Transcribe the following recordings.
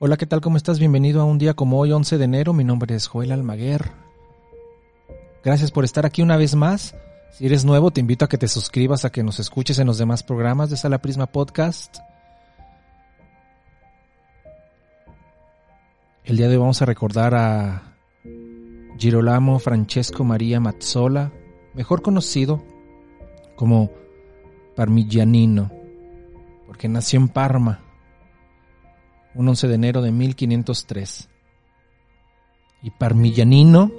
Hola, ¿qué tal? ¿Cómo estás? Bienvenido a un día como hoy, 11 de enero. Mi nombre es Joel Almaguer. Gracias por estar aquí una vez más. Si eres nuevo, te invito a que te suscribas, a que nos escuches en los demás programas de Sala Prisma Podcast. El día de hoy vamos a recordar a Girolamo Francesco Maria Mazzola, mejor conocido como Parmigianino, porque nació en Parma un 11 de enero de 1503. Y Parmigianino,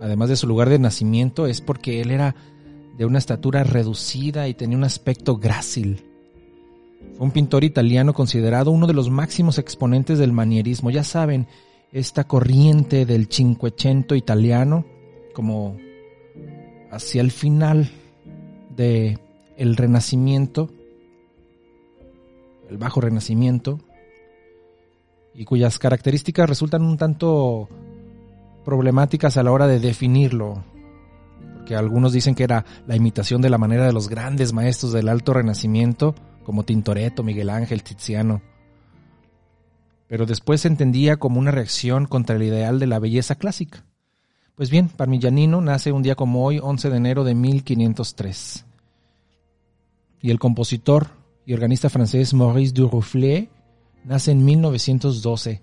además de su lugar de nacimiento, es porque él era de una estatura reducida y tenía un aspecto grácil. Fue un pintor italiano considerado uno de los máximos exponentes del manierismo. Ya saben, esta corriente del Cinquecento italiano, como hacia el final de el Renacimiento, el Bajo Renacimiento, y cuyas características resultan un tanto problemáticas a la hora de definirlo, porque algunos dicen que era la imitación de la manera de los grandes maestros del Alto Renacimiento, como Tintoretto, Miguel Ángel, Tiziano. Pero después se entendía como una reacción contra el ideal de la belleza clásica. Pues bien, Parmigianino nace un día como hoy, 11 de enero de 1503. Y el compositor y organista francés Maurice Duruflé nace en 1912.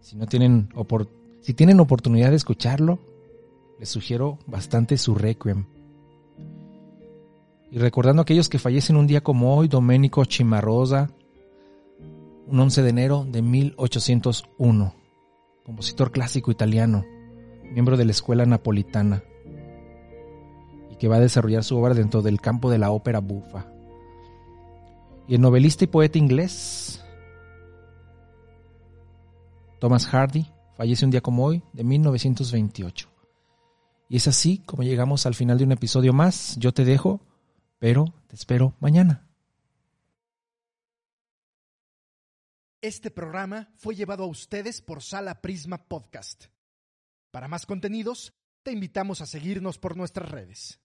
Si no tienen si tienen oportunidad de escucharlo, les sugiero bastante su requiem. Y recordando a aquellos que fallecen un día como hoy, Domenico Cimarosa, un 11 de enero de 1801, compositor clásico italiano, miembro de la escuela napolitana, y que va a desarrollar su obra dentro del campo de la ópera bufa. Y el novelista y poeta inglés Thomas Hardy fallece un día como hoy, de 1928. Y es así como llegamos al final de un episodio más. Yo te dejo, pero te espero mañana. Este programa fue llevado a ustedes por Sala Prisma Podcast. Para más contenidos, te invitamos a seguirnos por nuestras redes.